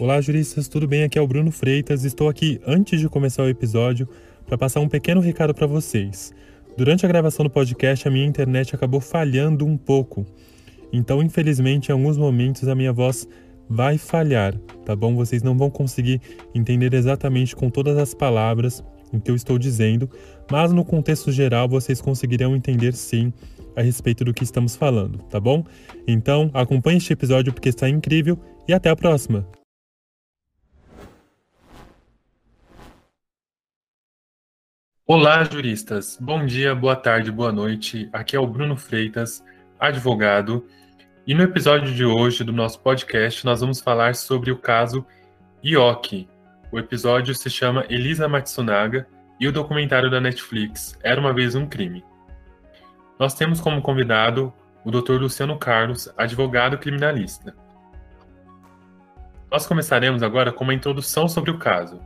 Olá, juristas, tudo bem? Aqui é o Bruno Freitas. Estou aqui antes de começar o episódio para passar um pequeno recado para vocês. Durante a gravação do podcast, a minha internet acabou falhando um pouco. Então, infelizmente, em alguns momentos a minha voz vai falhar, tá bom? Vocês não vão conseguir entender exatamente com todas as palavras o que eu estou dizendo, mas no contexto geral vocês conseguirão entender sim a respeito do que estamos falando, tá bom? Então, acompanhe este episódio porque está incrível e até a próxima! Olá, juristas! Bom dia, boa tarde, boa noite. Aqui é o Bruno Freitas, advogado e no episódio de hoje do nosso podcast, nós vamos falar sobre o caso Ioki. O episódio se chama Elisa Matsunaga e o documentário da Netflix Era uma vez um crime. Nós temos como convidado o Dr. Luciano Carlos, advogado criminalista. Nós começaremos agora com uma introdução sobre o caso.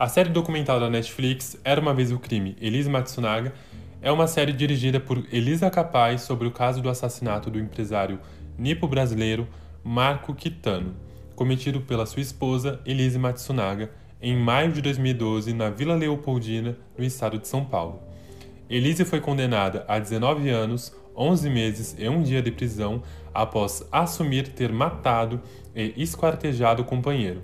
A série documental da Netflix Era uma vez o crime, Elisa Matsunaga, é uma série dirigida por Elisa Capaz sobre o caso do assassinato do empresário nipo brasileiro Marco Kitano, cometido pela sua esposa Elise Matsunaga em maio de 2012 na Vila Leopoldina, no estado de São Paulo. Elise foi condenada a 19 anos, 11 meses e um dia de prisão após assumir ter matado e esquartejado o companheiro.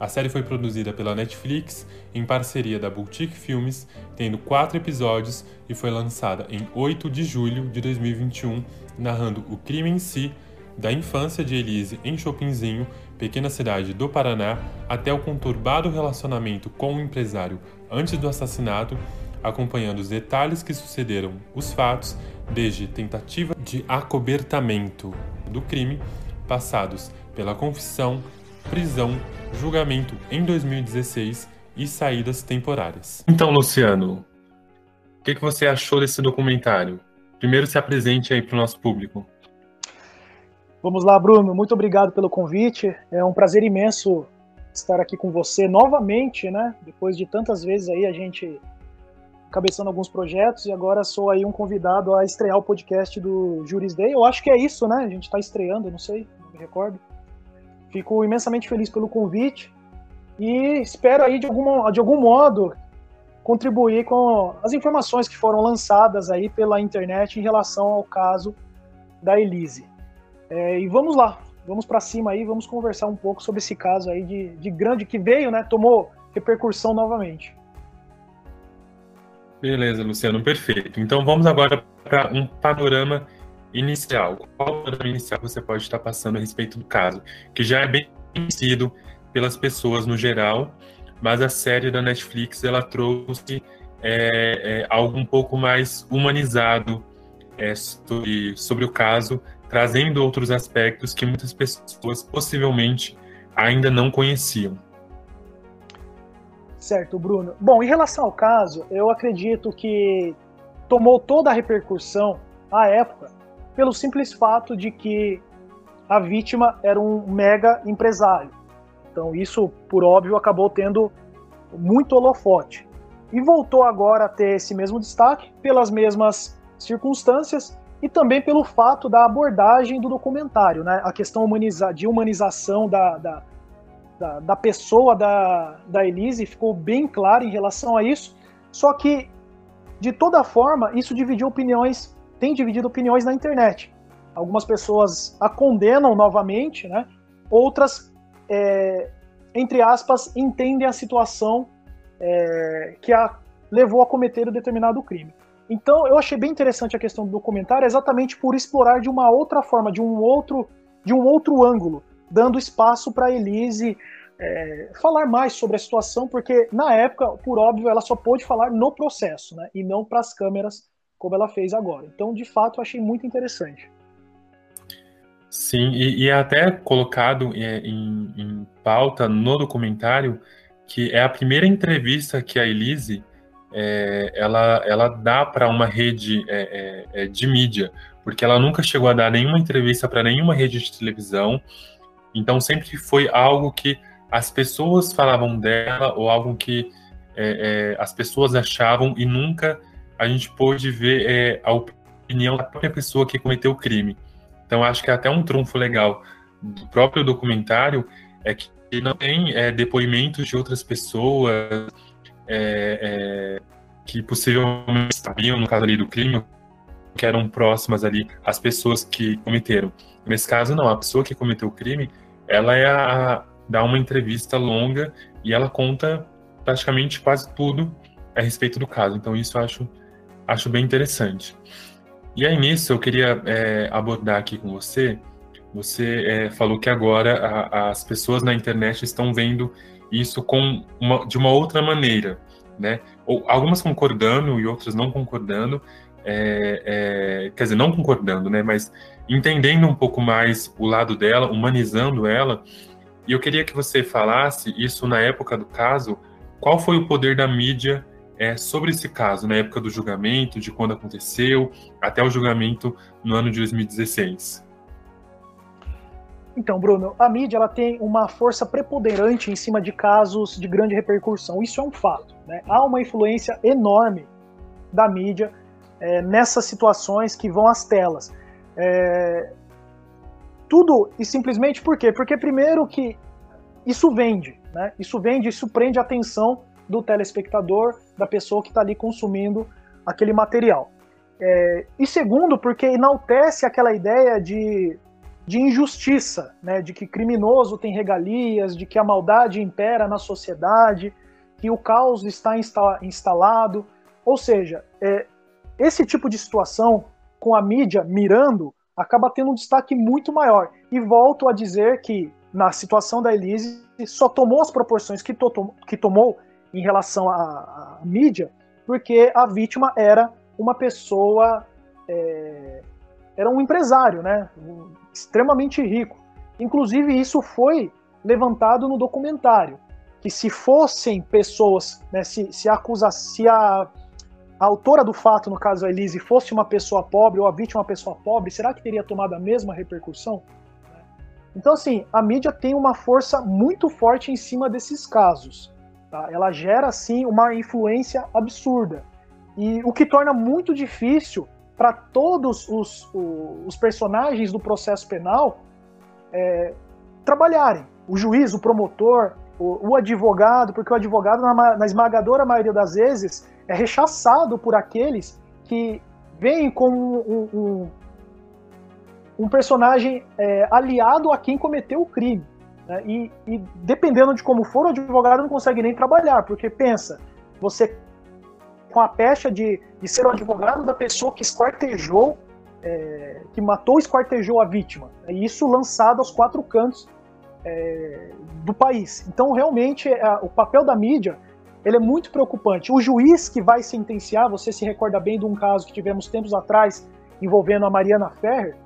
A série foi produzida pela Netflix em parceria da Boutique Filmes, tendo quatro episódios e foi lançada em 8 de julho de 2021, narrando o crime em si, da infância de Elise em Chopinzinho, pequena cidade do Paraná, até o conturbado relacionamento com o empresário antes do assassinato, acompanhando os detalhes que sucederam os fatos, desde tentativa de acobertamento do crime, passados pela confissão, prisão, julgamento em 2016 e saídas temporárias. Então, Luciano, o que, que você achou desse documentário? Primeiro se apresente aí para o nosso público. Vamos lá, Bruno. Muito obrigado pelo convite. É um prazer imenso estar aqui com você novamente, né? Depois de tantas vezes aí a gente cabeçando alguns projetos e agora sou aí um convidado a estrear o podcast do Juris Day. Eu acho que é isso, né? A gente está estreando, não sei, não me recordo. Fico imensamente feliz pelo convite e espero aí de, alguma, de algum modo contribuir com as informações que foram lançadas aí pela internet em relação ao caso da Elise. É, e vamos lá, vamos para cima aí, vamos conversar um pouco sobre esse caso aí de, de grande que veio, né? Tomou repercussão novamente. Beleza, Luciano, perfeito. Então vamos agora para um panorama inicial. Qual panorama inicial você pode estar passando a respeito do caso? Que já é bem conhecido pelas pessoas no geral, mas a série da Netflix ela trouxe é, é, algo um pouco mais humanizado é, sobre, sobre o caso trazendo outros aspectos que muitas pessoas possivelmente ainda não conheciam. Certo, Bruno. Bom, em relação ao caso, eu acredito que tomou toda a repercussão à época pelo simples fato de que a vítima era um mega empresário. Então, isso, por óbvio, acabou tendo muito holofote. E voltou agora a ter esse mesmo destaque pelas mesmas circunstâncias e também pelo fato da abordagem do documentário, né? A questão humaniza de humanização da, da, da, da, pessoa da, da Elise ficou bem clara em relação a isso. Só que, de toda forma, isso dividiu opiniões, tem dividido opiniões na internet. Algumas pessoas a condenam novamente, né? Outras, é, entre aspas, entendem a situação é, que a levou a cometer o determinado crime. Então, eu achei bem interessante a questão do documentário, exatamente por explorar de uma outra forma, de um outro, de um outro ângulo, dando espaço para Elise é, falar mais sobre a situação, porque na época, por óbvio, ela só pôde falar no processo, né, e não para as câmeras como ela fez agora. Então, de fato, eu achei muito interessante. Sim, e, e é até colocado é, em, em pauta no documentário que é a primeira entrevista que a Elise é, ela, ela dá para uma rede é, é, é, de mídia, porque ela nunca chegou a dar nenhuma entrevista para nenhuma rede de televisão, então sempre foi algo que as pessoas falavam dela ou algo que é, as pessoas achavam e nunca a gente pôde ver a opinião da própria pessoa que cometeu o crime. Então acho que é até um trunfo legal do próprio documentário é que não tem é, depoimentos de outras pessoas é, é, que possivelmente sabiam, no caso ali do crime, que eram próximas ali às pessoas que cometeram. Nesse caso, não. A pessoa que cometeu o crime, ela é a, dá uma entrevista longa e ela conta praticamente quase tudo a respeito do caso. Então, isso eu acho, acho bem interessante. E aí, nisso, eu queria é, abordar aqui com você. Você é, falou que agora a, as pessoas na internet estão vendo isso com uma, de uma outra maneira, né? Ou, algumas concordando e outras não concordando, é, é, quer dizer, não concordando, né? Mas entendendo um pouco mais o lado dela, humanizando ela. E eu queria que você falasse isso na época do caso. Qual foi o poder da mídia é, sobre esse caso, na época do julgamento, de quando aconteceu, até o julgamento no ano de 2016? Então, Bruno, a mídia ela tem uma força preponderante em cima de casos de grande repercussão. Isso é um fato. Né? Há uma influência enorme da mídia é, nessas situações que vão às telas. É, tudo e simplesmente por quê? Porque primeiro que isso vende, né? Isso vende, isso prende a atenção do telespectador, da pessoa que está ali consumindo aquele material. É, e segundo, porque enaltece aquela ideia de, de injustiça, né, de que criminoso tem regalias, de que a maldade impera na sociedade, que o caos está insta instalado. Ou seja, é, esse tipo de situação, com a mídia mirando, acaba tendo um destaque muito maior. E volto a dizer que, na situação da Elise, só tomou as proporções que, to que tomou em relação à, à mídia, porque a vítima era uma pessoa, é, era um empresário, né, extremamente rico. Inclusive isso foi levantado no documentário, que se fossem pessoas, né, se, se, acusa, se a, a autora do fato, no caso a Elise, fosse uma pessoa pobre ou a vítima uma pessoa pobre, será que teria tomado a mesma repercussão? Então, assim, a mídia tem uma força muito forte em cima desses casos. Tá? Ela gera, assim, uma influência absurda. E o que torna muito difícil para todos os, os, personagens do processo penal é, trabalharem. O juiz, o promotor, o, o advogado, porque o advogado, na, na, esmagadora maioria das vezes, é rechaçado por aqueles que veem como um, um, um personagem é, aliado a quem cometeu o crime. Né? E, e, dependendo de como for, o advogado não consegue nem trabalhar, porque pensa, você com a pecha de, de ser o advogado da pessoa que esquartejou, é, que matou e esquartejou a vítima. Né? E isso lançado aos quatro cantos é, do país. Então, realmente, é, o papel da mídia ele é muito preocupante. O juiz que vai sentenciar, você se recorda bem de um caso que tivemos tempos atrás envolvendo a Mariana Ferrer,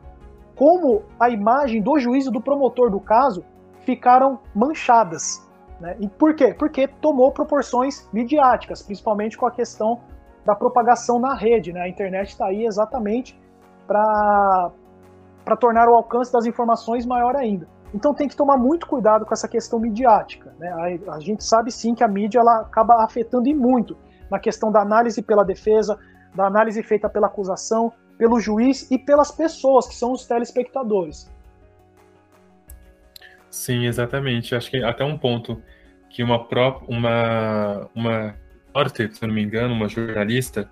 como a imagem do juiz e do promotor do caso ficaram manchadas. Né? E por quê? Porque tomou proporções midiáticas, principalmente com a questão da propagação na rede. Né? A internet está aí exatamente para tornar o alcance das informações maior ainda. Então tem que tomar muito cuidado com essa questão midiática. Né? A, a, gente sabe sim que a mídia ela acaba afetando e muito na questão da análise pela defesa, da análise feita pela acusação, pelo juiz e pelas pessoas que são os telespectadores. Sim, exatamente. Acho que até um ponto que uma própria uma uma repórter, se não me engano, uma jornalista,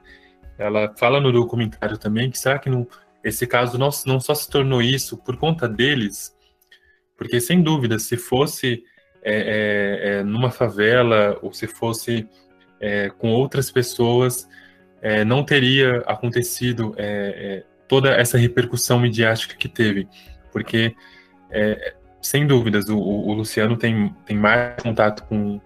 ela fala no documentário também que será que não, esse caso não, não só se tornou isso por conta deles, porque sem dúvida se fosse é, é, é, numa favela ou se fosse é, com outras pessoas, é, não teria acontecido é, toda essa repercussão midiática que teve, porque sem dúvidas, o, o, Luciano tem, tem mais contato com,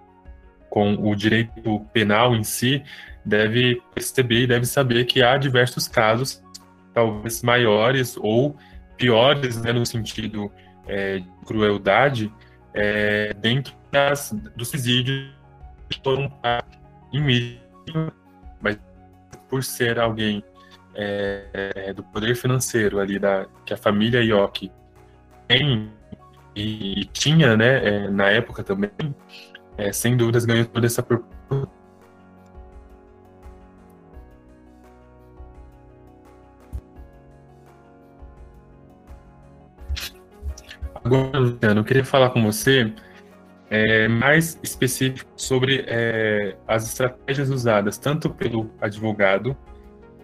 com o direito penal em si, deve perceber e deve saber que há diversos casos, talvez maiores ou piores, né, no sentido é, de crueldade, é, dentro das, dos presídios que foram em mídia, mas por ser alguém é, do poder financeiro ali, da, que a família Ioki tem e, tinha, né, é, na época também, é, sem dúvidas ganhou toda essa Agora, Luciano, eu queria falar com você é, mais específico sobre é, as estratégias usadas tanto pelo advogado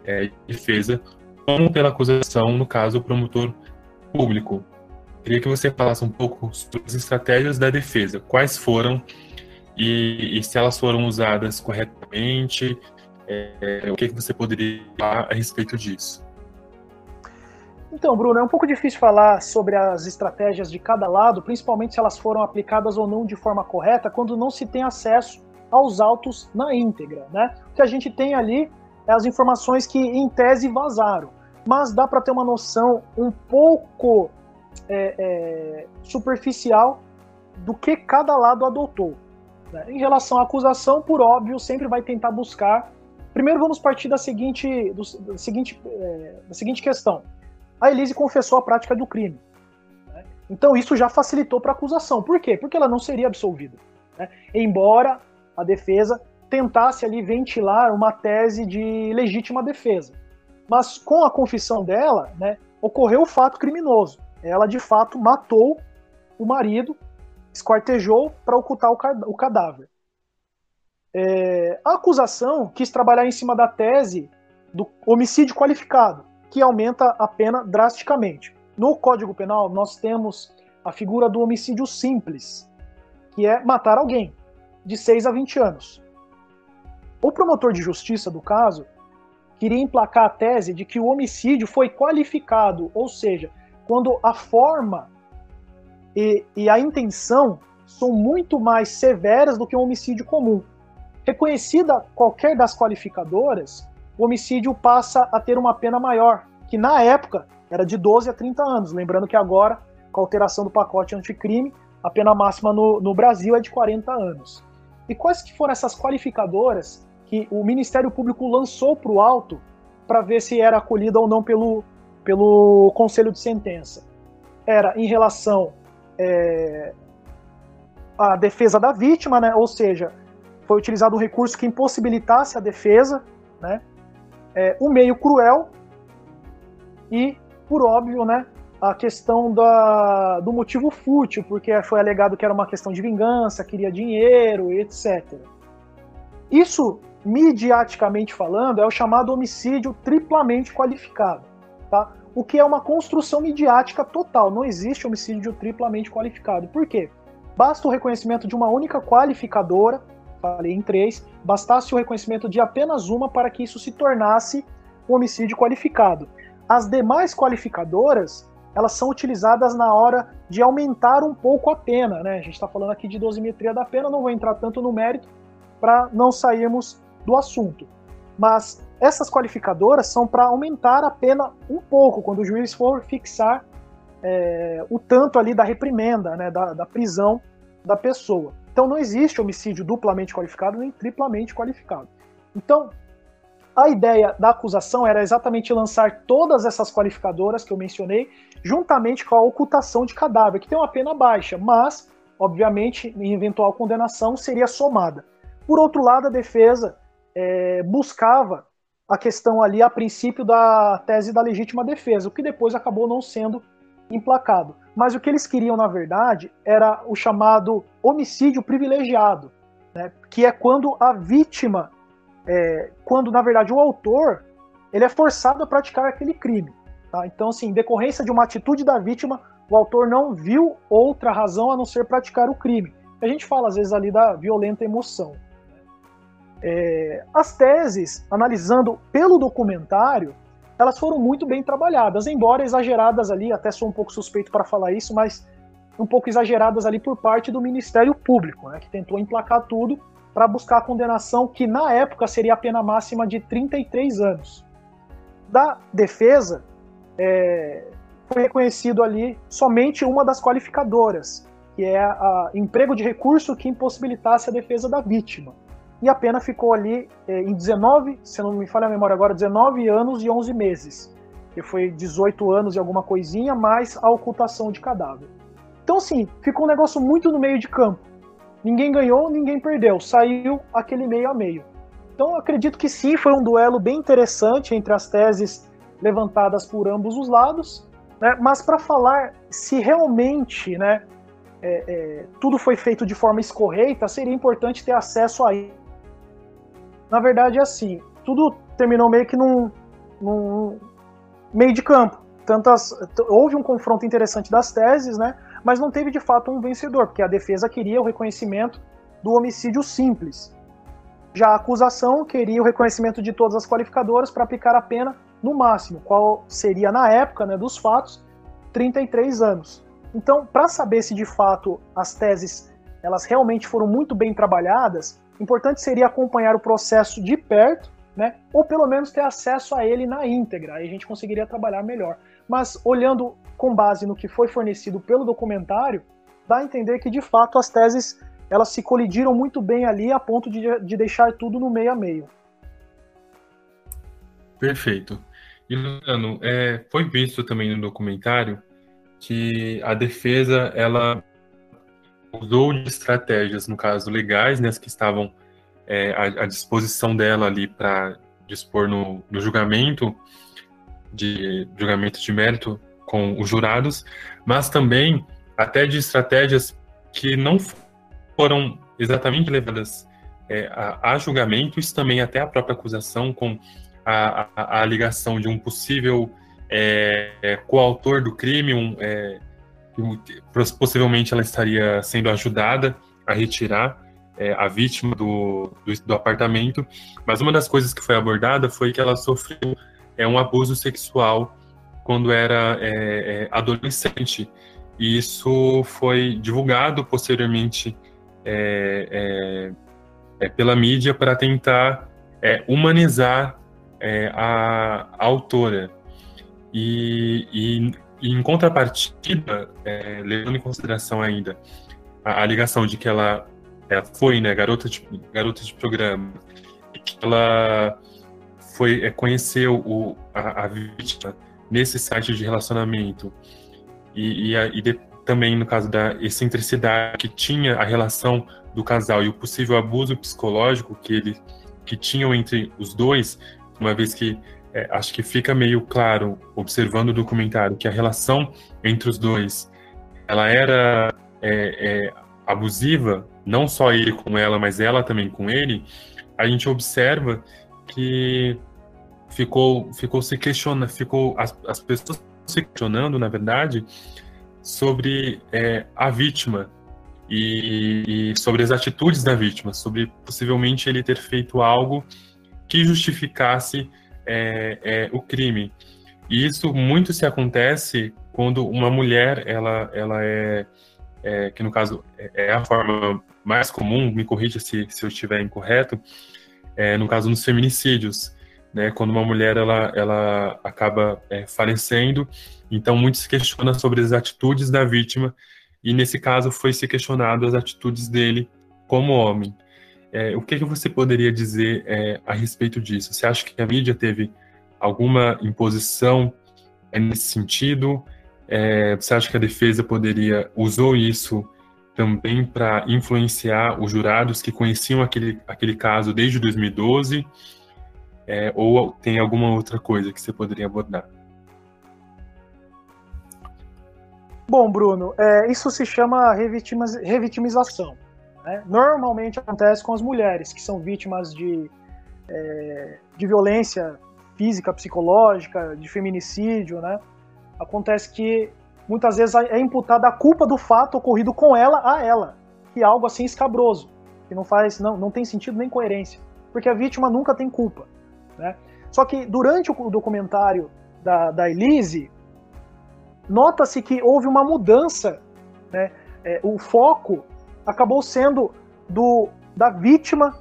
é, de defesa como pela acusação, no caso, o promotor público. Queria que você falasse um pouco sobre as estratégias da defesa, quais foram e, e se elas foram usadas corretamente, é, o que, que você poderia falar a respeito disso. Então, Bruno, é um pouco difícil falar sobre as estratégias de cada lado, principalmente se elas foram aplicadas ou não de forma correta, quando não se tem acesso aos autos na íntegra, né? O que a gente tem ali é as informações que, em tese, vazaram. Mas dá para ter uma noção um pouco é, é, superficial do que cada lado adotou. Né? Em relação à acusação, por óbvio, sempre vai tentar buscar. Primeiro, vamos partir da seguinte, do, da seguinte, é, da seguinte questão a Elise confessou a prática do crime. Né? Então isso já facilitou para a acusação. Por quê? Porque ela não seria absolvida. Né? Embora a defesa tentasse ali ventilar uma tese de legítima defesa. Mas com a confissão dela, né, ocorreu o fato criminoso. Ela de fato matou o marido, esquartejou para ocultar o cadáver. É, a acusação quis trabalhar em cima da tese do homicídio qualificado, que aumenta a pena drasticamente. No Código Penal, nós temos a figura do homicídio simples, que é matar alguém, de 6 a 20 anos. O promotor de justiça do caso queria emplacar a tese de que o homicídio foi qualificado, ou seja, quando a forma e, e a intenção são muito mais severas do que um homicídio comum. Reconhecida qualquer das qualificadoras, o homicídio passa a ter uma pena maior, que na época era de 12 a 30 anos. Lembrando que agora, com a alteração do pacote anticrime, a pena máxima no, no Brasil é de 40 anos. E quais que foram essas qualificadoras que o Ministério Público lançou para o alto para ver se era acolhida ou não pelo, pelo Conselho de Sentença? Era em relação é, à defesa da vítima, né? ou seja, foi utilizado um recurso que impossibilitasse a defesa, né? é, o meio cruel e, por óbvio, né, a questão da, do motivo fútil, porque foi alegado que era uma questão de vingança, queria dinheiro, etc. Isso, midiaticamente falando, é o chamado homicídio triplamente qualificado, tá? O que é uma construção midiática total, não existe homicídio triplamente qualificado. Por quê? Basta o reconhecimento de uma única qualificadora falei em três, bastasse o reconhecimento de apenas uma para que isso se tornasse um homicídio qualificado. As demais qualificadoras, elas são utilizadas na hora de aumentar um pouco a pena, né? A gente está falando aqui de dosimetria da pena, não vou entrar tanto no mérito para não sairmos do assunto. Mas essas qualificadoras são para aumentar a pena um pouco, quando o juiz for fixar é, o tanto ali da reprimenda, né, da, da prisão da pessoa. Então não existe homicídio duplamente qualificado nem triplamente qualificado. Então, a ideia da acusação era exatamente lançar todas essas qualificadoras que eu mencionei, juntamente com a ocultação de cadáver, que tem uma pena baixa, mas, obviamente, em eventual condenação, seria somada. Por outro lado, a defesa é, buscava a questão ali, a princípio, da tese da legítima defesa, o que depois acabou não sendo implacado. Mas o que eles queriam, na verdade, era o chamado homicídio privilegiado, né? que é quando a vítima, é, quando na verdade o autor, ele é forçado a praticar aquele crime. Tá? Então, assim, em decorrência de uma atitude da vítima, o autor não viu outra razão a não ser praticar o crime. A gente fala às vezes ali da violenta emoção. É, as teses, analisando pelo documentário, elas foram muito bem trabalhadas, embora exageradas ali, até sou um pouco suspeito para falar isso, mas um pouco exageradas ali por parte do Ministério Público, né, que tentou emplacar tudo para buscar a condenação que na época seria a pena máxima de 33 anos. Da defesa, é, foi reconhecido ali somente uma das qualificadoras, que é a emprego de recurso que impossibilitasse a defesa da vítima e a pena ficou ali é, em 19, se não me falha a memória agora, 19 anos e 11 meses. Que foi 18 anos e alguma coisinha, mais a ocultação de cadáver. Então, assim, ficou um negócio muito no meio de campo. Ninguém ganhou, ninguém perdeu. Saiu aquele meio a meio. Então, acredito que sim, foi um duelo bem interessante entre as teses levantadas por ambos os lados. Né? Mas para falar se realmente né, é, é, tudo foi feito de forma escorreita, seria importante ter acesso a. Na verdade, é assim, tudo terminou meio que num, num meio de campo. Tantas, houve um confronto interessante das teses, né? Mas não teve de fato um vencedor, porque a defesa queria o reconhecimento do homicídio simples. Já a acusação queria o reconhecimento de todas as qualificadoras para aplicar a pena no máximo, qual seria na época né, dos fatos 33 anos. Então, para saber se de fato as teses elas realmente foram muito bem trabalhadas, importante seria acompanhar o processo de perto, né? Ou pelo menos ter acesso a ele na íntegra, aí a gente conseguiria trabalhar melhor. Mas olhando com base no que foi fornecido pelo documentário, dá a entender que de fato as teses elas se colidiram muito bem ali a ponto de, de deixar tudo no meio a meio. Perfeito. E Luciano, é, foi visto também no documentário que a defesa ela usou de estratégias, no caso legais, né, as que estavam é, à, à, disposição dela ali para dispor no, no, julgamento de julgamento de mérito com os jurados, mas também até de estratégias que não foram exatamente levadas é, a, a, julgamento, isso também até a própria acusação com a, a, a ligação de um possível é, coautor do crime, um, é, possivelmente ela estaria sendo ajudada a retirar é, a vítima do, do, do, apartamento, mas uma das coisas que foi abordada foi que ela sofreu é, um abuso sexual quando era é, é, adolescente, e isso foi divulgado posteriormente pela mídia para tentar humanizar a, a autora. E, e, e em contrapartida, é, levando em consideração ainda a, a, ligação de que ela, foi né, garota, de, garota de programa, e que ela foi é, conheceu o, a, a, vítima nesse site de relacionamento, e, e, a, e de, também no caso da excentricidade que tinha a relação do casal e o possível abuso psicológico que ele que tinham entre os dois, uma vez que é, acho que fica meio claro, observando o documentário, que a relação entre os dois, ela era é, é, abusiva, não só ele com ela, mas ela também com ele, a gente observa que ficou, ficou se questionando, ficou as, as pessoas se questionando, na verdade, sobre é, a vítima e, e, sobre as atitudes da vítima, sobre possivelmente ele ter feito algo que justificasse é, é, o crime. E isso muito se acontece quando uma mulher, ela, ela é, é que no caso é, é a forma mais comum, me corrija se, se eu estiver incorreto, é, no caso dos feminicídios, né, quando uma mulher ela, ela acaba é, falecendo, então muito se questiona sobre as atitudes da vítima, e nesse caso foi se questionado as atitudes dele como homem. É, o que, que, você poderia dizer é, a respeito disso? Você acha que a mídia teve alguma imposição é, nesse sentido? É, você acha que a defesa poderia usou isso também para influenciar os jurados que conheciam aquele, aquele caso desde 2012? É, ou tem alguma outra coisa que você poderia abordar? Bom, Bruno, é, isso se chama revitimização. Né? Normalmente acontece com as mulheres que são vítimas de, é, de violência física, psicológica, de feminicídio. Né? Acontece que muitas vezes é imputada a culpa do fato ocorrido com ela a ela, que é algo assim escabroso, que não faz, não, não tem sentido nem coerência, porque a vítima nunca tem culpa. Né? Só que durante o documentário da, da Elise, nota-se que houve uma mudança, né? É, o foco acabou sendo do da vítima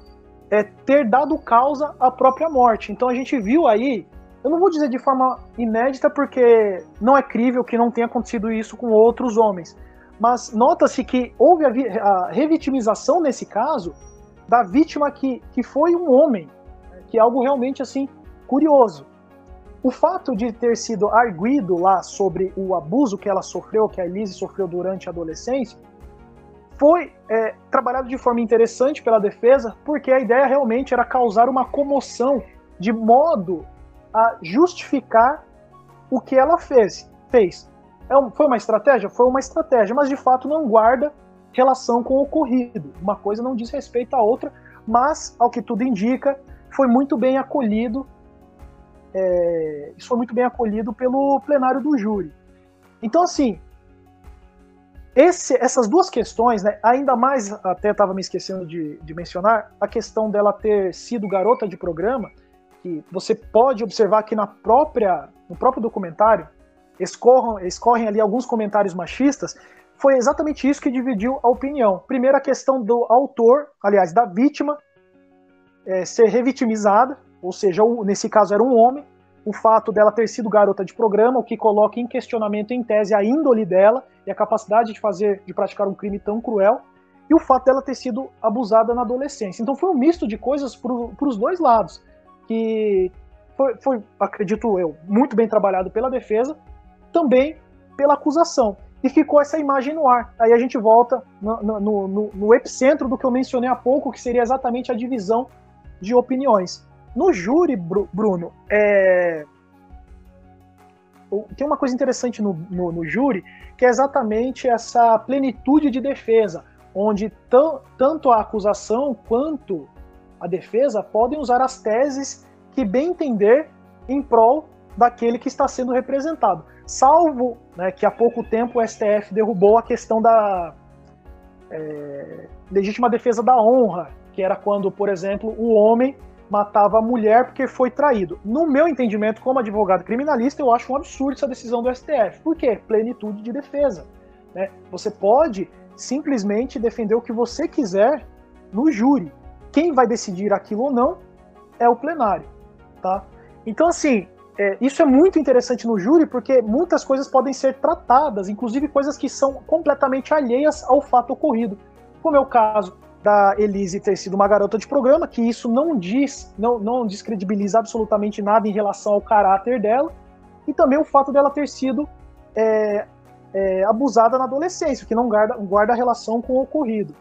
é, ter dado causa à própria morte. Então a gente viu aí, eu não vou dizer de forma inédita porque não é crível que não tenha acontecido isso com outros homens, mas nota-se que houve a, a, revitimização nesse caso da vítima que, que foi um homem, né, que é algo realmente assim curioso. O fato de ter sido arguído lá sobre o abuso que ela sofreu, que a Elise sofreu durante a adolescência, foi é, trabalhado de forma interessante pela defesa, porque a ideia realmente era causar uma comoção de modo a justificar o que ela fez. fez. É foi uma estratégia? Foi uma estratégia, mas de fato não guarda relação com o ocorrido. Uma coisa não diz respeito à outra, mas, ao que tudo indica, foi muito bem acolhido. É, isso foi muito bem acolhido pelo plenário do júri. Então, assim, esse, essas duas questões, né, ainda mais, até estava me esquecendo de, de, mencionar, a questão dela ter sido garota de programa, que você pode observar que na própria, no próprio documentário escorram, escorrem ali alguns comentários machistas, foi exatamente isso que dividiu a opinião. Primeiro, a questão do autor, aliás, da vítima, é, ser revitimizada, ou seja, nesse caso era um homem, o fato dela ter sido garota de programa, o que coloca em questionamento, em tese, a índole dela e a capacidade de fazer, de praticar um crime tão cruel, e o fato dela ter sido abusada na adolescência. Então foi um misto de coisas para os dois lados, que foi, foi, acredito eu, muito bem trabalhado pela defesa, também pela acusação. E ficou essa imagem no ar. Aí a gente volta no, no, no, no epicentro do que eu mencionei há pouco, que seria exatamente a divisão de opiniões. No júri, Bruno, é... tem uma coisa interessante no, no, no, júri, que é exatamente essa plenitude de defesa, onde tanto a acusação quanto a defesa podem usar as teses que bem entender em prol daquele que está sendo representado. Salvo né, que há pouco tempo o STF derrubou a questão da é, legítima defesa da honra, que era quando, por exemplo, o homem matava a mulher porque foi traído. No meu entendimento, como advogado criminalista, eu acho um absurdo essa decisão do STF. Por quê? Plenitude de defesa. Né? Você pode simplesmente defender o que você quiser no júri. Quem vai decidir aquilo ou não é o plenário. Tá? Então, assim, é, isso é muito interessante no júri porque muitas coisas podem ser tratadas, inclusive coisas que são completamente alheias ao fato ocorrido. Como é o caso da Elise ter sido uma garota de programa, que isso não diz, não, não descredibiliza absolutamente nada em relação ao caráter dela, e também o fato dela ter sido é, é, abusada na adolescência, que não guarda, guarda relação com o ocorrido.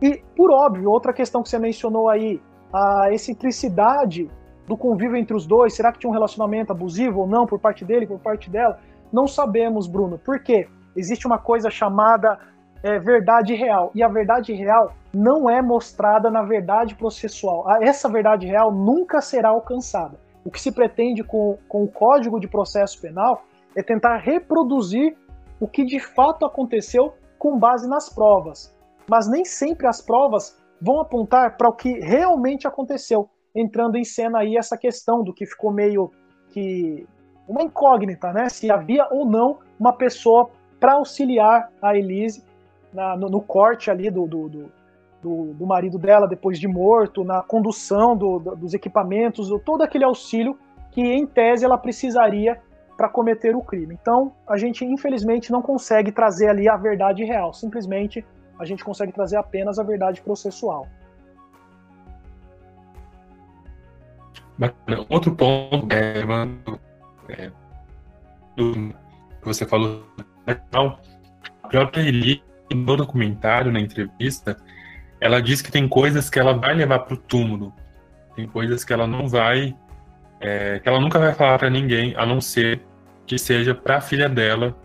E, por óbvio, outra questão que você mencionou aí, a excentricidade do convívio entre os dois, será que tinha um relacionamento abusivo ou não por parte dele, por parte dela? Não sabemos, Bruno. Por quê? Existe uma coisa chamada é, verdade real. E a verdade real não é mostrada na verdade processual. Essa verdade real nunca será alcançada. O que se pretende com, com o Código de Processo Penal é tentar reproduzir o que de fato aconteceu com base nas provas. Mas nem sempre as provas vão apontar para o que realmente aconteceu, entrando em cena aí essa questão do que ficou meio que uma incógnita, né? Se havia ou não uma pessoa para auxiliar a Elise na, no, no, corte ali do, do, do, do, marido dela depois de morto, na condução do, dos equipamentos, todo aquele auxílio que, em tese, ela precisaria para cometer o crime. Então, a gente, infelizmente, não consegue trazer ali a verdade real, simplesmente a gente consegue trazer apenas a verdade processual. Outro ponto é, é, do que você falou, a própria Eli no documentário, na entrevista, ela diz que tem coisas que ela vai levar para o túmulo, tem coisas que ela não vai, é, que ela nunca vai falar para ninguém, a não ser que seja para a filha dela,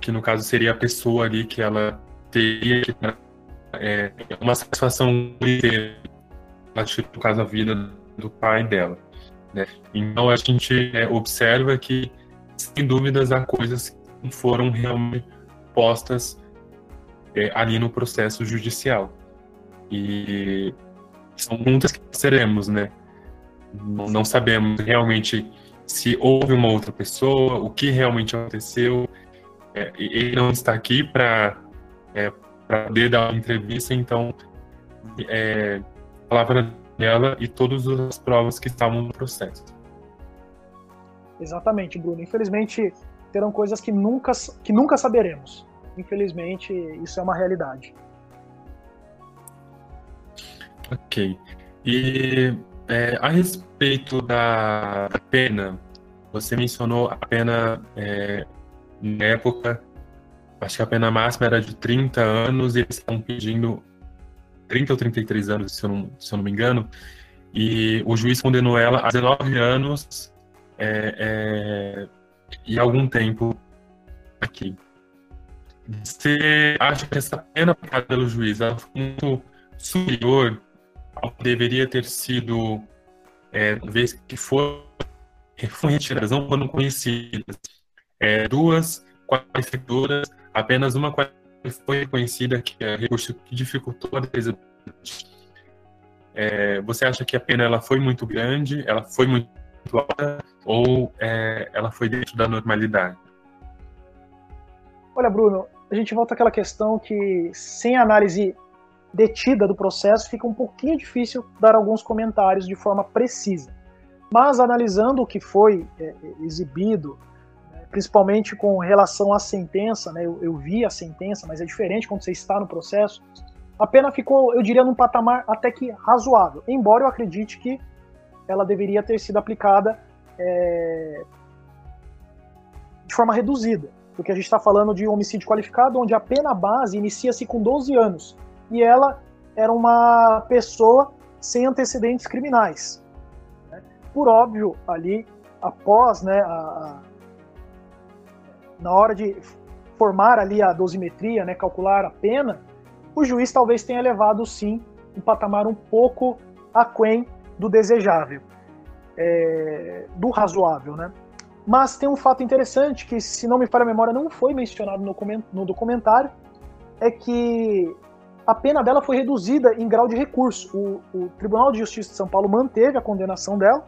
que no caso seria a pessoa ali que ela teria que é, uma satisfação inteira, no caso a vida do pai dela. Né? Então a gente é, observa que, sem dúvidas, há coisas que não foram realmente postas é, ali no processo judicial. E são muitas que seremos, né? Não, não sabemos realmente se houve uma outra pessoa, o que realmente aconteceu. É, ele não está aqui para é, poder dar uma entrevista, então é, a palavra dela e todas as provas que estavam no processo. Exatamente, Bruno. Infelizmente, terão coisas que nunca, que nunca saberemos infelizmente, isso é uma realidade. Ok. E é, a respeito da pena, você mencionou a pena é, na época, acho que a pena máxima era de 30 anos, e eles estão pedindo 30 ou 33 anos, se eu não, se eu não me engano, e o juiz condenou ela a 19 anos é, é, e algum tempo aqui. Você acha que essa pena aplicada pelo juiz é muito superior ao que deveria ter sido, é, vez que foram retiradas, não foram conhecidas, é, duas qualificadoras, apenas uma foi reconhecida, que é recurso que dificultou a defesa. É, você acha que a pena ela foi muito grande, ela foi muito alta, ou é, ela foi dentro da normalidade? Olha, Bruno, a gente volta àquela questão que, sem análise detida do processo, fica um pouquinho difícil dar alguns comentários de forma precisa. Mas analisando o que foi é, exibido, né, principalmente com relação à sentença, né, eu, eu, vi a sentença, mas é diferente quando você está no processo, a pena ficou, eu diria, num patamar até que razoável, embora eu acredite que ela deveria ter sido aplicada é, de forma reduzida porque a gente está falando de um homicídio qualificado onde a pena base inicia-se com 12 anos e ela era uma pessoa sem antecedentes criminais. Né? Por óbvio, ali, após, né, a, a, na hora de formar ali a dosimetria, né, calcular a pena, o juiz talvez tenha levado, sim, um patamar um pouco aquém do desejável, é, do razoável, né? Mas tem um fato interessante que, se não me falha a memória, não foi mencionado no documentário, é que a pena dela foi reduzida em grau de recurso. O, o, Tribunal de Justiça de São Paulo manteve a condenação dela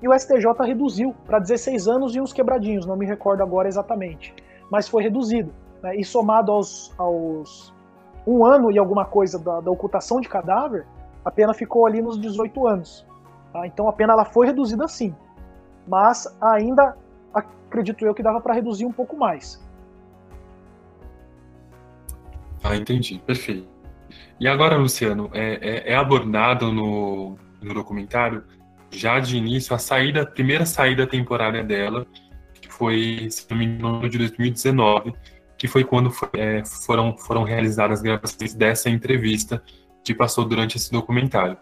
e o STJ reduziu para 16 anos e uns quebradinhos, não me recordo agora exatamente, mas foi reduzido. Né? E somado aos, aos um ano e alguma coisa da, da, ocultação de cadáver, a pena ficou ali nos 18 anos. Tá? Então a pena ela foi reduzida sim mas ainda acredito eu que dava para reduzir um pouco mais. Ah, entendi, perfeito. E agora, Luciano, é, é, é abordado no, no documentário já de início a saída, a primeira saída temporária dela, que foi, se não de 2019, que foi quando foi, é, foram, foram realizadas as gravações dessa entrevista que passou durante esse documentário.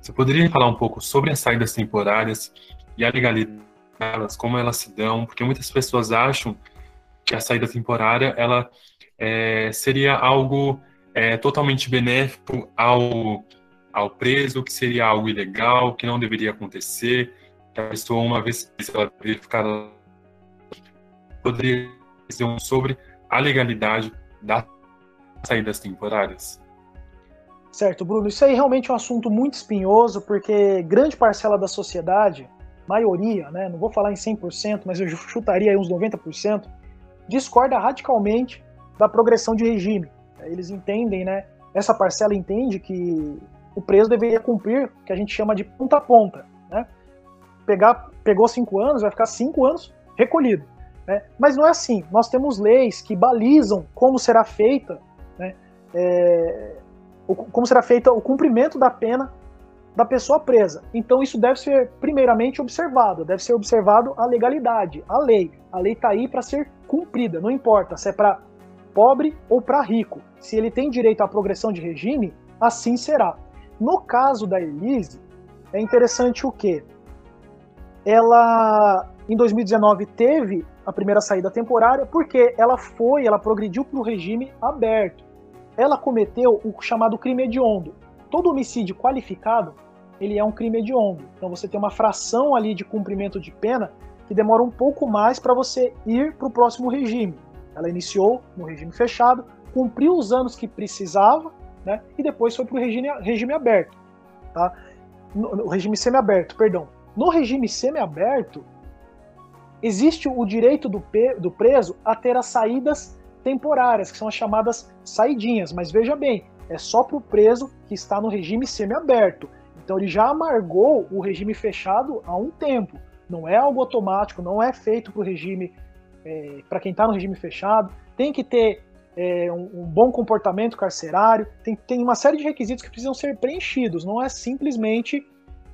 Você poderia falar um pouco sobre as saídas temporárias e a legalidade delas, como elas se dão, porque muitas pessoas acham que a saída temporária ela é, seria algo é, totalmente benéfico ao, ao preso, que seria algo ilegal, que não deveria acontecer, que a pessoa, uma vez ela deveria ficar poderia dizer um sobre a legalidade das saídas temporárias? Certo, Bruno. Isso aí realmente é um assunto muito espinhoso, porque grande parcela da sociedade maioria, né, não vou falar em 100%, mas eu chutaria uns 90%, discorda radicalmente da progressão de regime. Eles entendem, né, essa parcela entende que o preso deveria cumprir o que a gente chama de ponta a ponta. Né? Pegar, pegou cinco anos, vai ficar cinco anos recolhido. Né? Mas não é assim. Nós temos leis que balizam como será feita, né, é, como será feita o cumprimento da pena da pessoa presa. Então isso deve ser primeiramente observado, deve ser observado a legalidade, a lei. A lei está aí para ser cumprida, não importa se é para pobre ou para rico. Se ele tem direito à progressão de regime, assim será. No caso da Elise, é interessante o que ela em 2019 teve a primeira saída temporária porque ela foi, ela progrediu para o regime aberto. Ela cometeu o chamado crime hediondo. Todo homicídio qualificado ele é um crime hediondo. Então você tem uma fração ali de cumprimento de pena que demora um pouco mais para você ir para o próximo regime. Ela iniciou no regime fechado, cumpriu os anos que precisava, né, e depois foi para o regime, regime aberto. Tá? No, no regime semiaberto, perdão. No regime semiaberto, existe o direito do, do preso a ter as saídas temporárias, que são as chamadas saidinhas. Mas veja bem, é só para o preso que está no regime semiaberto. Então ele já amargou o regime fechado há um tempo. Não é algo automático, não é feito para o regime, é, para quem está no regime fechado. Tem que ter é, um, um, bom comportamento carcerário, tem, tem uma série de requisitos que precisam ser preenchidos. Não é simplesmente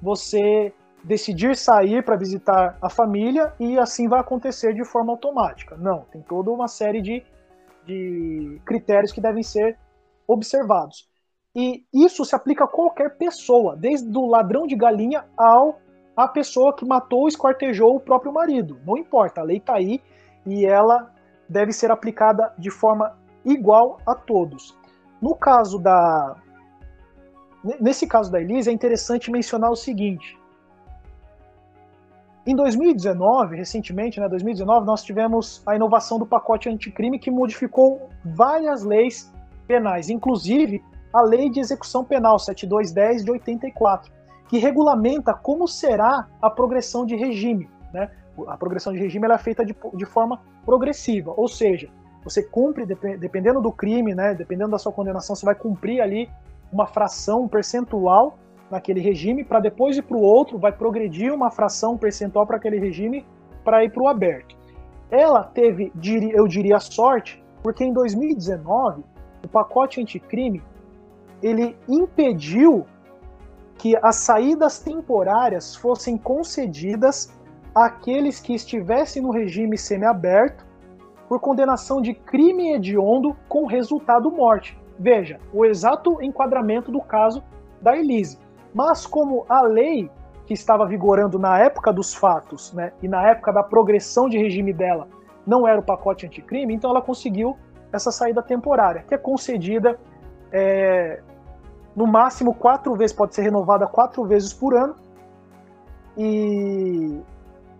você decidir sair para visitar a família e assim vai acontecer de forma automática. Não, tem toda uma série de, de critérios que devem ser observados. E isso se aplica a qualquer pessoa, desde o ladrão de galinha ao a pessoa que matou ou esquartejou o próprio marido. Não importa, a lei está aí e ela deve ser aplicada de forma igual a todos. No caso da. Nesse caso da Elise, é interessante mencionar o seguinte: em 2019, recentemente, né, 2019, nós tivemos a inovação do pacote anticrime que modificou várias leis penais, inclusive a Lei de Execução Penal 7210 de 84, que regulamenta como será a progressão de regime. Né? A progressão de regime é feita de, de forma progressiva, ou seja, você cumpre, dependendo do crime, né, dependendo da sua condenação, você vai cumprir ali uma fração, um percentual naquele regime, para depois ir para o outro, vai progredir uma fração percentual para aquele regime para ir para o aberto. Ela teve, eu diria, sorte, porque em 2019 o pacote anticrime ele impediu que as saídas temporárias fossem concedidas àqueles que estivessem no regime semiaberto por condenação de crime hediondo com resultado morte. Veja, o exato enquadramento do caso da Elise. Mas como a lei que estava vigorando na época dos fatos, né, e na época da progressão de regime dela, não era o pacote anticrime, então ela conseguiu essa saída temporária, que é concedida é, no máximo quatro vezes, pode ser renovada quatro vezes por ano, e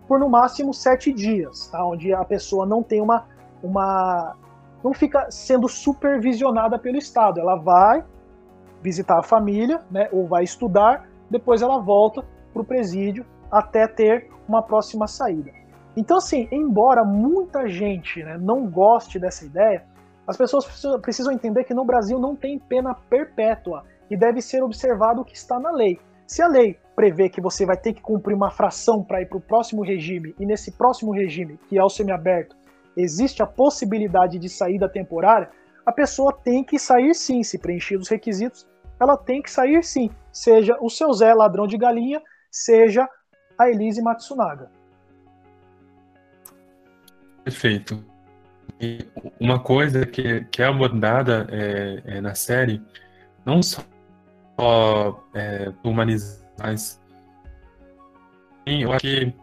por no máximo sete dias, tá? onde a pessoa não tem uma, uma. não fica sendo supervisionada pelo Estado. Ela vai, visitar a família, né, ou vai estudar, depois ela volta para o presídio até ter uma próxima saída. Então, assim, embora muita gente né, não goste dessa ideia, as pessoas precisam, precisam entender que no Brasil não tem pena perpétua e deve ser observado o que está na lei. Se a lei prevê que você vai ter que cumprir uma fração para ir para o próximo regime, e nesse próximo regime, que é o semiaberto, existe a possibilidade de saída temporária, a pessoa tem que sair sim, se preencher os requisitos, ela tem que sair sim, seja o seu Zé ladrão de galinha, seja a Elise Matsunaga. Perfeito. Uma coisa que, que é abordada é, é na série, não só é, humanizar, mas eu acho que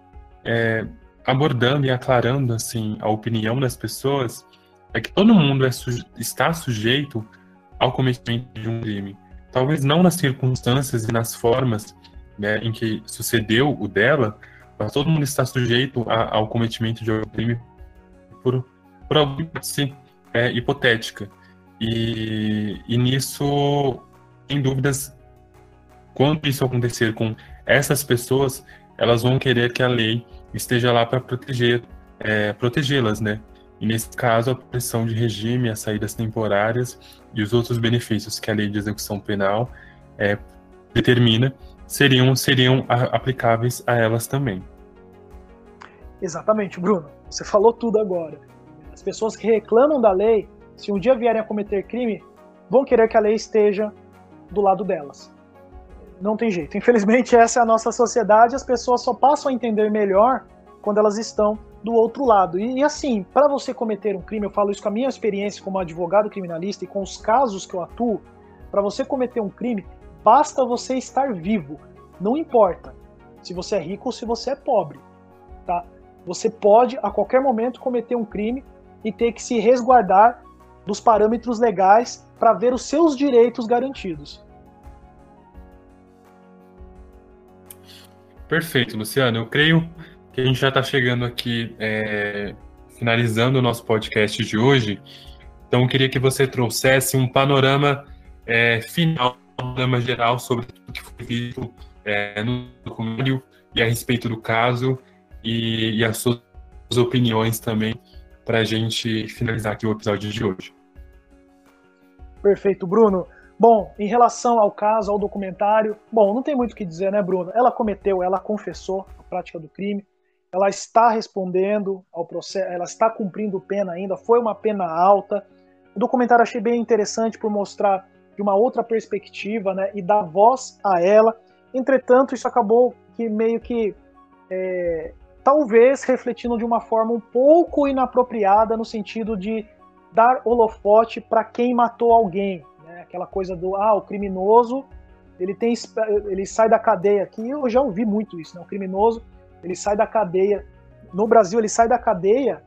é, abordando e aclarando assim a opinião das pessoas é que todo mundo é su está sujeito ao cometimento de um crime talvez não nas circunstâncias e nas formas né, em que sucedeu o dela, mas todo mundo está sujeito a, ao cometimento de algum crime por, por alguma hipótese é, hipotética. E, e nisso, sem dúvidas, quando isso acontecer com essas pessoas, elas vão querer que a lei esteja lá para proteger, é, protegê-las, né? E nesse caso, a proteção de regime, as saídas temporárias e os outros benefícios que a lei de execução penal é, determina seriam, seriam aplicáveis a elas também. Exatamente, Bruno. Você falou tudo agora. As pessoas que reclamam da lei, se um dia vierem a cometer crime, vão querer que a lei esteja do lado delas. Não tem jeito. Infelizmente, essa é a nossa sociedade. As pessoas só passam a entender melhor quando elas estão do outro lado. E, e assim, para você cometer um crime, eu falo isso com a minha experiência como advogado criminalista e com os casos que eu atuo, para você cometer um crime, basta você estar vivo. Não importa se você é rico ou se você é pobre, tá? Você pode a qualquer momento cometer um crime e ter que se resguardar dos parâmetros legais para ver os seus direitos garantidos. Perfeito, Luciano. Eu creio que a gente já está chegando aqui, é, finalizando o nosso podcast de hoje. Então, eu queria que você trouxesse um panorama é, final, um panorama geral sobre o que foi visto é, no documentário e a respeito do caso e, e as suas opiniões também para a gente finalizar aqui o episódio de hoje. Perfeito, Bruno. Bom, em relação ao caso, ao documentário, bom, não tem muito o que dizer, né, Bruno? Ela cometeu, ela confessou a prática do crime ela está respondendo ao processo, ela está cumprindo pena ainda, foi uma pena alta. O documentário achei bem interessante por mostrar de uma outra perspectiva, né, e dar voz a ela. Entretanto, isso acabou que meio que é, talvez refletindo de uma forma um pouco inapropriada no sentido de dar holofote para quem matou alguém, né? Aquela coisa do ah, o criminoso ele tem ele sai da cadeia aqui. Eu já ouvi muito isso, né? O criminoso ele sai da cadeia. No Brasil, ele sai da cadeia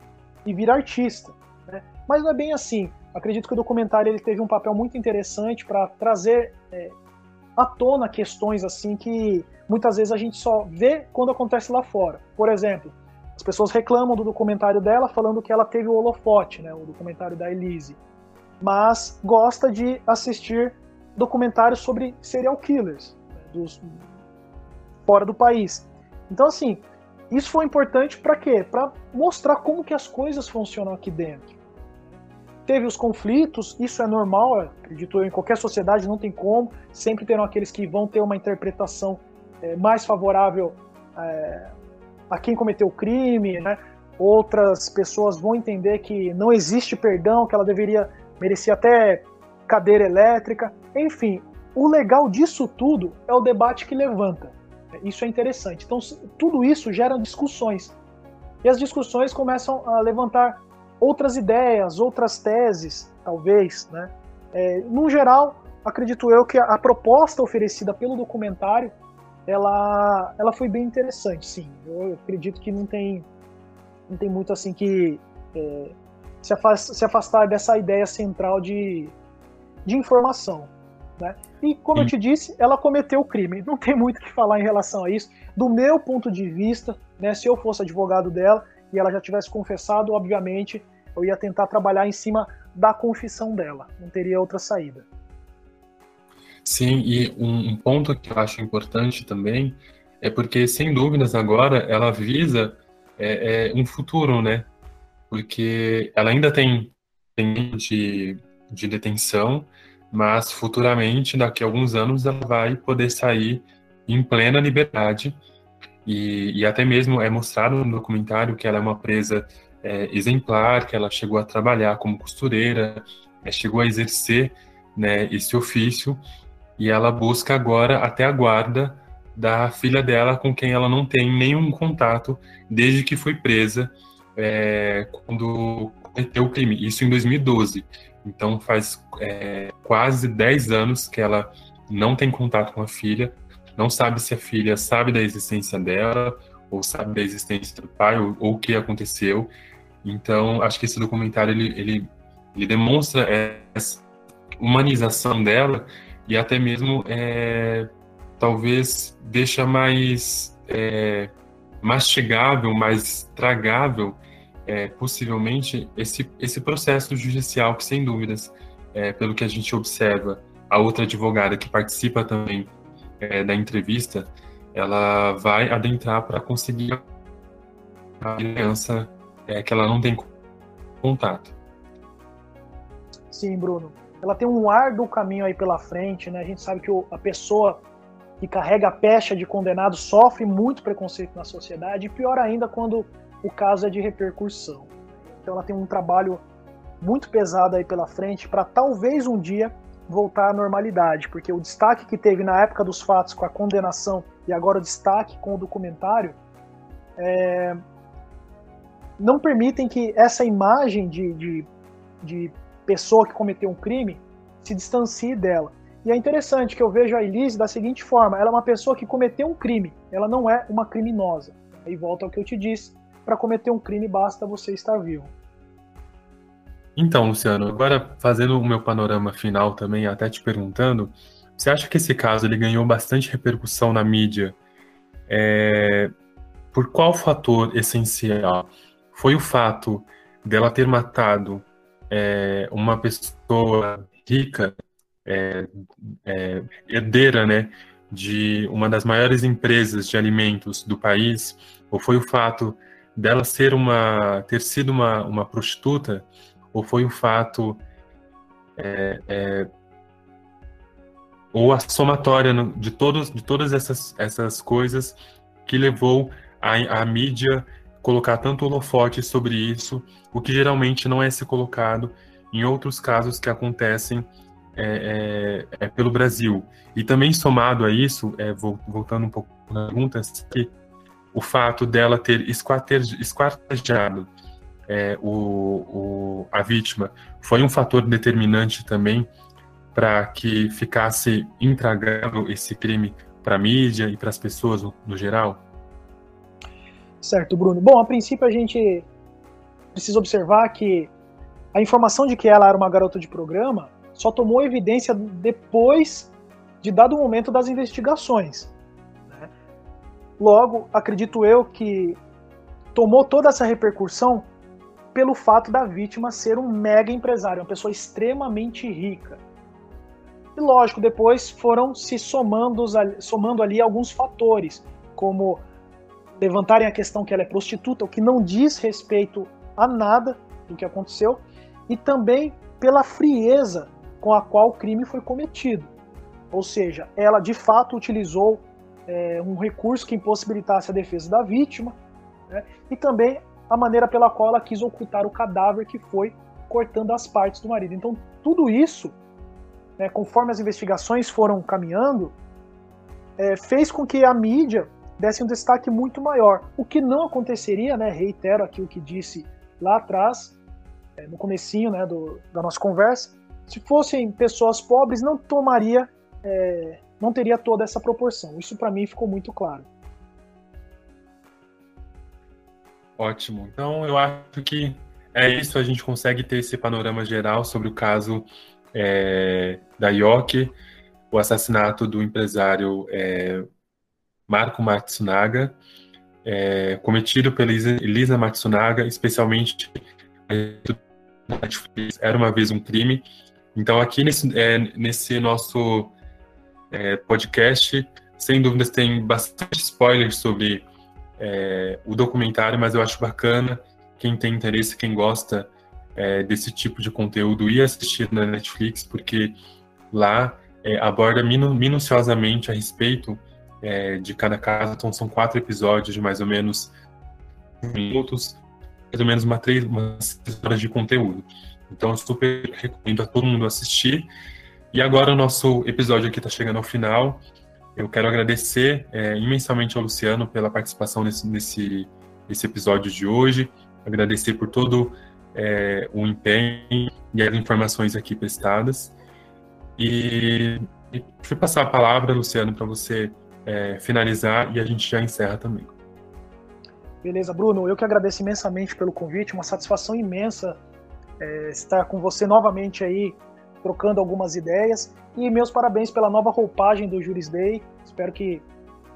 e vira artista. Mas não é bem assim. Acredito que o documentário ele teve um papel muito interessante para trazer é, à tona questões assim que muitas vezes a gente só vê quando acontece lá fora. Por exemplo, as pessoas reclamam do documentário dela falando que ela teve o holofote, né, o documentário da Elise, mas gosta de assistir documentários sobre serial killers né, dos, fora do país. Então assim, isso foi importante para quê? Para mostrar como que as coisas funcionam aqui dentro. Teve os conflitos, isso é normal, acredito eu, em qualquer sociedade não tem como. Sempre terão aqueles que vão ter uma interpretação é, mais favorável é, a quem cometeu o crime, né? Outras pessoas vão entender que não existe perdão, que ela deveria merecer até cadeira elétrica. Enfim, o legal disso tudo é o debate que levanta. Isso é interessante. Então, tudo isso gera discussões. E as discussões começam a levantar outras ideias, outras teses, talvez. Né? É, no geral, acredito eu que a, a, proposta oferecida pelo documentário ela, ela foi bem interessante, sim. Eu acredito que não tem, não tem muito assim que é, se, afastar, se afastar dessa ideia central de, de informação. Né? E, como eu te disse, ela cometeu o crime. Não tem muito o que falar em relação a isso. Do meu ponto de vista, né, se eu fosse advogado dela e ela já tivesse confessado, obviamente, eu ia tentar trabalhar em cima da confissão dela. Não teria outra saída. Sim, e um, um ponto que eu acho importante também é porque, sem dúvidas, agora ela visa é, é um futuro, né? Porque ela ainda tem, tem de, de detenção, mas futuramente, daqui a alguns anos, ela vai poder sair em plena liberdade. E, e até mesmo é mostrado no documentário que ela é uma presa é, exemplar, que ela chegou a trabalhar como costureira, é, chegou a exercer né, esse ofício, e ela busca agora até a guarda da filha dela, com quem ela não tem nenhum contato desde que foi presa é, quando cometeu o crime. Isso em 2012. Então faz é, quase 10 anos que ela não tem contato com a filha, não sabe se a filha sabe da existência dela, ou sabe da existência do pai, ou, ou o que aconteceu. Então, acho que esse documentário ele, ele, ele demonstra essa humanização dela e até mesmo é, talvez deixa mais é, mastigável, mais tragável é, possivelmente esse, esse processo judicial que, sem dúvidas, é, pelo que a gente observa, a outra advogada que participa também é, da entrevista, ela vai adentrar para conseguir a criança é, que ela não tem contato. Sim, Bruno. Ela tem um árduo caminho aí pela frente, né? A gente sabe que o, a pessoa que carrega a pecha de condenado sofre muito preconceito na sociedade, e pior ainda quando o caso é de repercussão. Então ela tem um trabalho muito pesado aí pela frente para talvez um dia voltar à normalidade, porque o destaque que teve na época dos fatos com a condenação e agora o destaque com o documentário é, não permitem que essa imagem de, de, de pessoa que cometeu um crime se distancie dela. E é interessante que eu vejo a Elise da seguinte forma: ela é uma pessoa que cometeu um crime, ela não é uma criminosa. Aí volta ao que eu te disse: para cometer um crime basta você estar vivo. Então, Luciano, agora fazendo o meu panorama final também, até te perguntando, você acha que esse caso ele ganhou bastante repercussão na mídia? É, por qual fator essencial? Foi o fato dela ter matado é, uma pessoa rica, é, é herdeira, né, de uma das maiores empresas de alimentos do país, ou foi o fato dela ser uma ter sido uma, uma prostituta ou foi o fato é, é, ou a somatória de todos de todas essas essas coisas que levou a, a mídia colocar tanto holofote sobre isso, o que geralmente não é se colocado em outros casos que acontecem é, é, é pelo Brasil. E também somado a isso, é, voltando um pouco na pergunta, que o fato dela ter esquartejado é, o, o, a vítima foi um fator determinante também para que ficasse intragável esse crime para a mídia e para as pessoas no, no, geral? Certo, Bruno. Bom, a princípio a gente precisa observar que a informação de que ela era uma garota de programa só tomou evidência depois de dado o momento das investigações. Né? Logo, acredito eu que tomou toda essa repercussão pelo fato da vítima ser um mega empresário, uma pessoa extremamente rica. E lógico, depois foram se somando, somando ali alguns fatores, como levantarem a questão que ela é prostituta, o que não diz respeito a nada do que aconteceu, e também pela frieza com a qual o crime foi cometido. Ou seja, ela de fato utilizou é, um recurso que impossibilitasse a defesa da vítima, né, e também a maneira pela qual ela quis ocultar o cadáver que foi cortando as partes do marido. Então, tudo isso, né, conforme as investigações foram caminhando, é, fez com que a mídia desse um destaque muito maior. O que não aconteceria, né, reitero aqui o que disse lá atrás, é, no comecinho né, do, da nossa conversa, se fossem pessoas pobres, não tomaria, é, não teria toda essa proporção. Isso para mim ficou muito claro. Ótimo. Então eu acho que é isso. A gente consegue ter esse panorama geral sobre o caso é, da Yoki, o assassinato do empresário é, Marco Matsunaga, é, cometido pela Elisa Matsunaga, especialmente era uma vez um crime. Então, aqui nesse, é, nesse nosso é, podcast, sem dúvidas, tem bastante spoilers sobre é, o documentário, mas eu acho bacana quem tem interesse, quem gosta é, desse tipo de conteúdo ir assistir na Netflix, porque lá é, aborda minu minuciosamente a respeito é, de cada caso. Então, são quatro episódios de mais ou menos minutos, mais ou menos uma três, umas horas de conteúdo. Então, eu super recomendo a todo mundo assistir. E agora o nosso episódio aqui está chegando ao final. Eu quero agradecer é, imensamente ao Luciano pela participação nesse, nesse, nesse episódio de hoje. Agradecer por todo é, o empenho e as informações aqui prestadas. E, e deixa eu passar a palavra, Luciano, para você é, finalizar e a gente já encerra também. Beleza, Bruno. Eu que agradeço imensamente pelo convite, uma satisfação imensa é, estar com você novamente aí, trocando algumas ideias. E meus parabéns pela nova roupagem do Juris Day. Espero que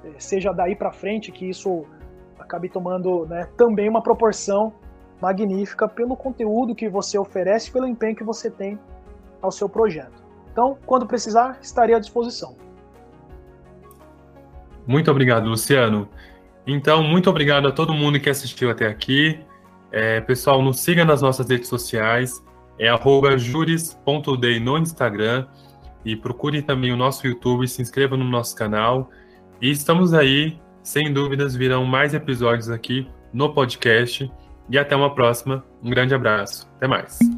é, seja daí para frente que isso acabe tomando né, também uma proporção magnífica pelo conteúdo que você oferece, pelo empenho que você tem ao seu projeto. Então, quando precisar, estarei à disposição. Muito obrigado, Luciano. Então, muito obrigado a todo mundo que assistiu até aqui. É, pessoal, nos siga nas nossas redes sociais, é juris.day no Instagram e procure também o nosso YouTube, se inscreva no nosso canal. E estamos aí, sem dúvidas, virão mais episódios aqui no podcast. E até uma próxima. Um grande abraço. Até mais.